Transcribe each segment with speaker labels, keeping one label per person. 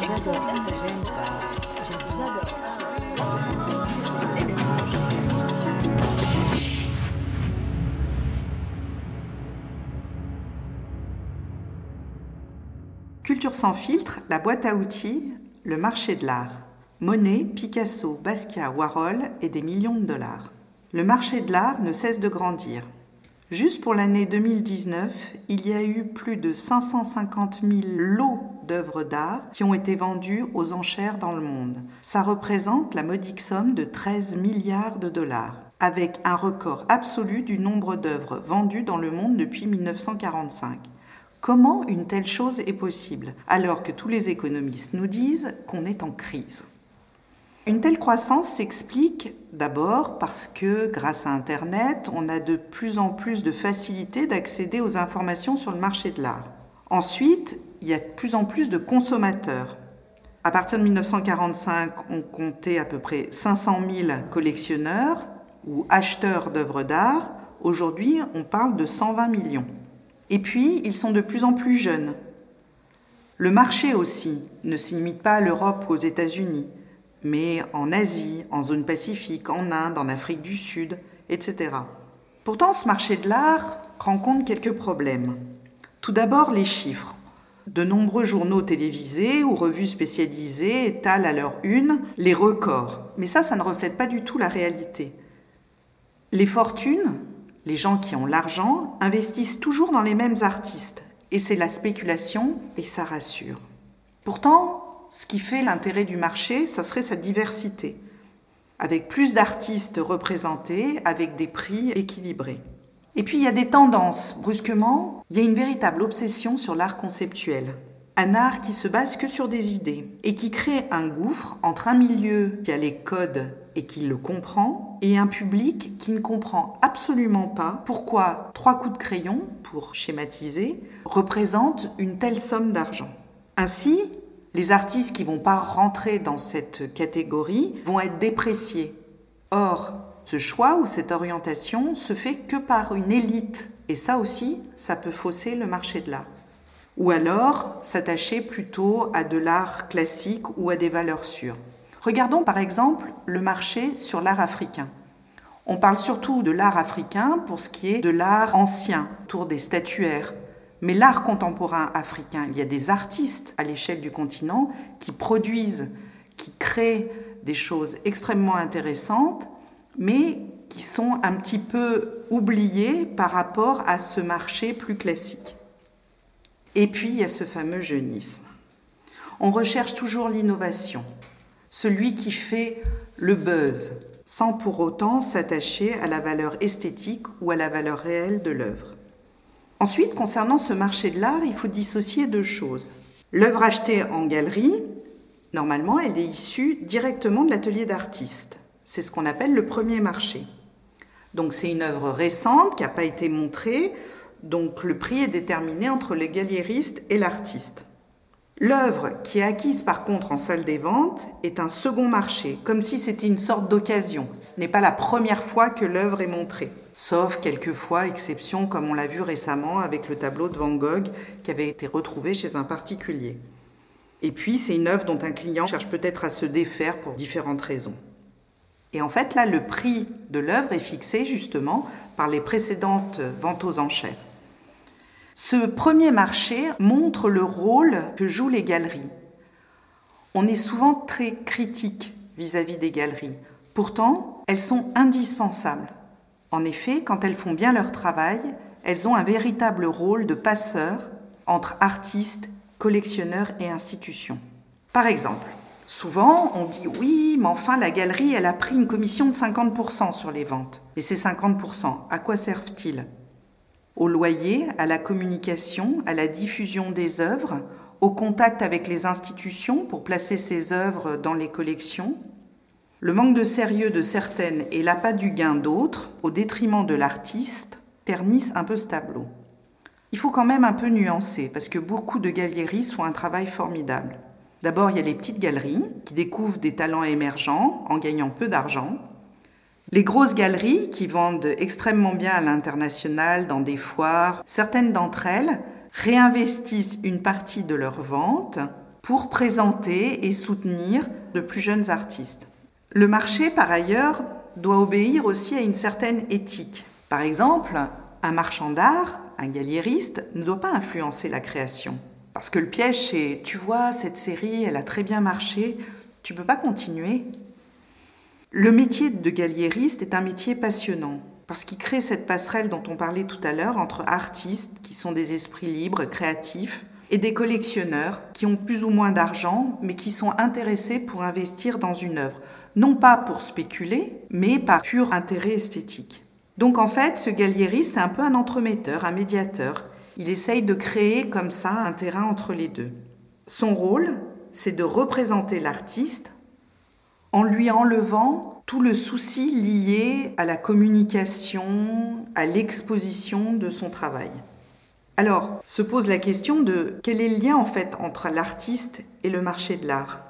Speaker 1: J'adore.
Speaker 2: Culture sans filtre, la boîte à outils, le marché de l'art. Monet, Picasso, Basquiat, Warhol et des millions de dollars. Le marché de l'art ne cesse de grandir. Juste pour l'année 2019, il y a eu plus de 550 000 lots d'œuvres d'art qui ont été vendus aux enchères dans le monde. Ça représente la modique somme de 13 milliards de dollars, avec un record absolu du nombre d'œuvres vendues dans le monde depuis 1945. Comment une telle chose est possible alors que tous les économistes nous disent qu'on est en crise? Une telle croissance s'explique d'abord parce que grâce à Internet, on a de plus en plus de facilité d'accéder aux informations sur le marché de l'art. Ensuite, il y a de plus en plus de consommateurs. À partir de 1945, on comptait à peu près 500 000 collectionneurs ou acheteurs d'œuvres d'art. Aujourd'hui, on parle de 120 millions. Et puis, ils sont de plus en plus jeunes. Le marché aussi ne se pas à l'Europe ou aux États-Unis mais en Asie, en zone pacifique, en Inde, en Afrique du Sud, etc. Pourtant, ce marché de l'art rencontre quelques problèmes. Tout d'abord, les chiffres. De nombreux journaux télévisés ou revues spécialisées étalent à leur une les records. Mais ça, ça ne reflète pas du tout la réalité. Les fortunes, les gens qui ont l'argent, investissent toujours dans les mêmes artistes. Et c'est la spéculation et ça rassure. Pourtant, ce qui fait l'intérêt du marché, ça serait sa diversité, avec plus d'artistes représentés, avec des prix équilibrés. Et puis il y a des tendances. Brusquement, il y a une véritable obsession sur l'art conceptuel. Un art qui se base que sur des idées et qui crée un gouffre entre un milieu qui a les codes et qui le comprend et un public qui ne comprend absolument pas pourquoi trois coups de crayon, pour schématiser, représentent une telle somme d'argent. Ainsi, les artistes qui vont pas rentrer dans cette catégorie vont être dépréciés. Or, ce choix ou cette orientation se fait que par une élite. Et ça aussi, ça peut fausser le marché de l'art. Ou alors s'attacher plutôt à de l'art classique ou à des valeurs sûres. Regardons par exemple le marché sur l'art africain. On parle surtout de l'art africain pour ce qui est de l'art ancien, autour des statuaires, mais l'art contemporain africain, il y a des artistes à l'échelle du continent qui produisent, qui créent des choses extrêmement intéressantes, mais qui sont un petit peu oubliés par rapport à ce marché plus classique. Et puis, il y a ce fameux jeunisme. On recherche toujours l'innovation, celui qui fait le buzz, sans pour autant s'attacher à la valeur esthétique ou à la valeur réelle de l'œuvre. Ensuite, concernant ce marché de l'art, il faut dissocier deux choses. L'œuvre achetée en galerie, normalement, elle est issue directement de l'atelier d'artiste. C'est ce qu'on appelle le premier marché. Donc c'est une œuvre récente qui n'a pas été montrée, donc le prix est déterminé entre le galériste et l'artiste. L'œuvre qui est acquise par contre en salle des ventes est un second marché, comme si c'était une sorte d'occasion. Ce n'est pas la première fois que l'œuvre est montrée sauf quelquefois exception comme on l'a vu récemment avec le tableau de Van Gogh qui avait été retrouvé chez un particulier. Et puis c'est une œuvre dont un client cherche peut-être à se défaire pour différentes raisons. Et en fait là, le prix de l'œuvre est fixé justement par les précédentes ventes aux enchères. Ce premier marché montre le rôle que jouent les galeries. On est souvent très critique vis-à-vis des galeries. Pourtant, elles sont indispensables. En effet, quand elles font bien leur travail, elles ont un véritable rôle de passeur entre artistes, collectionneurs et institutions. Par exemple, souvent on dit oui, mais enfin la galerie, elle a pris une commission de 50% sur les ventes. Et ces 50%, à quoi servent-ils? Au loyer, à la communication, à la diffusion des œuvres, au contact avec les institutions pour placer ces œuvres dans les collections, le manque de sérieux de certaines et l'appât du gain d'autres, au détriment de l'artiste, ternissent un peu ce tableau. Il faut quand même un peu nuancer, parce que beaucoup de galeries font un travail formidable. D'abord, il y a les petites galeries qui découvrent des talents émergents en gagnant peu d'argent. Les grosses galeries qui vendent extrêmement bien à l'international dans des foires, certaines d'entre elles réinvestissent une partie de leurs ventes pour présenter et soutenir de plus jeunes artistes. Le marché, par ailleurs, doit obéir aussi à une certaine éthique. Par exemple, un marchand d'art, un galliériste, ne doit pas influencer la création. Parce que le piège, c'est, tu vois, cette série, elle a très bien marché, tu peux pas continuer. Le métier de galliériste est un métier passionnant, parce qu'il crée cette passerelle dont on parlait tout à l'heure entre artistes, qui sont des esprits libres, créatifs, et des collectionneurs, qui ont plus ou moins d'argent, mais qui sont intéressés pour investir dans une œuvre, non pas pour spéculer, mais par pur intérêt esthétique. Donc en fait, ce galliériste, c'est un peu un entremetteur, un médiateur. Il essaye de créer comme ça un terrain entre les deux. Son rôle, c'est de représenter l'artiste en lui enlevant tout le souci lié à la communication, à l'exposition de son travail. Alors, se pose la question de quel est le lien en fait entre l'artiste et le marché de l'art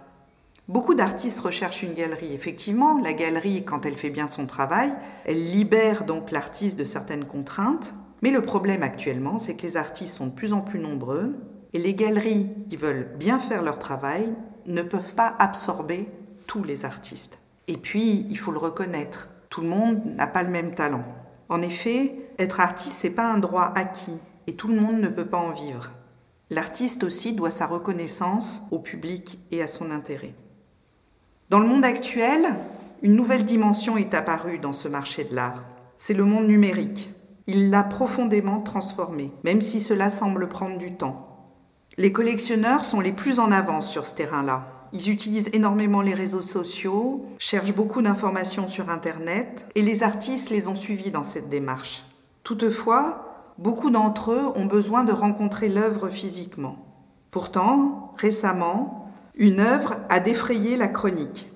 Speaker 2: Beaucoup d'artistes recherchent une galerie. Effectivement, la galerie, quand elle fait bien son travail, elle libère donc l'artiste de certaines contraintes. Mais le problème actuellement, c'est que les artistes sont de plus en plus nombreux et les galeries qui veulent bien faire leur travail ne peuvent pas absorber tous les artistes. Et puis, il faut le reconnaître, tout le monde n'a pas le même talent. En effet, être artiste, c'est pas un droit acquis et tout le monde ne peut pas en vivre. L'artiste aussi doit sa reconnaissance au public et à son intérêt. Dans le monde actuel, une nouvelle dimension est apparue dans ce marché de l'art. C'est le monde numérique. Il l'a profondément transformé, même si cela semble prendre du temps. Les collectionneurs sont les plus en avance sur ce terrain-là. Ils utilisent énormément les réseaux sociaux, cherchent beaucoup d'informations sur Internet, et les artistes les ont suivis dans cette démarche. Toutefois, beaucoup d'entre eux ont besoin de rencontrer l'œuvre physiquement. Pourtant, récemment, une œuvre a défrayé la chronique.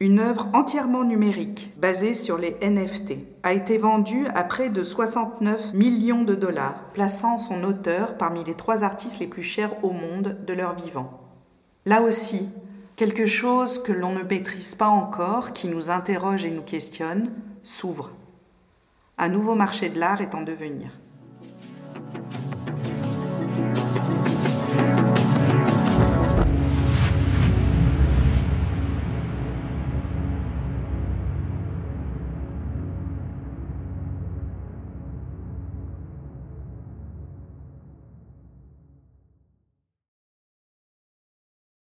Speaker 2: Une œuvre entièrement numérique, basée sur les NFT, a été vendue à près de 69 millions de dollars, plaçant son auteur parmi les trois artistes les plus chers au monde de leur vivant. Là aussi, quelque chose que l'on ne maîtrise pas encore, qui nous interroge et nous questionne, s'ouvre. Un nouveau marché de l'art est en devenir.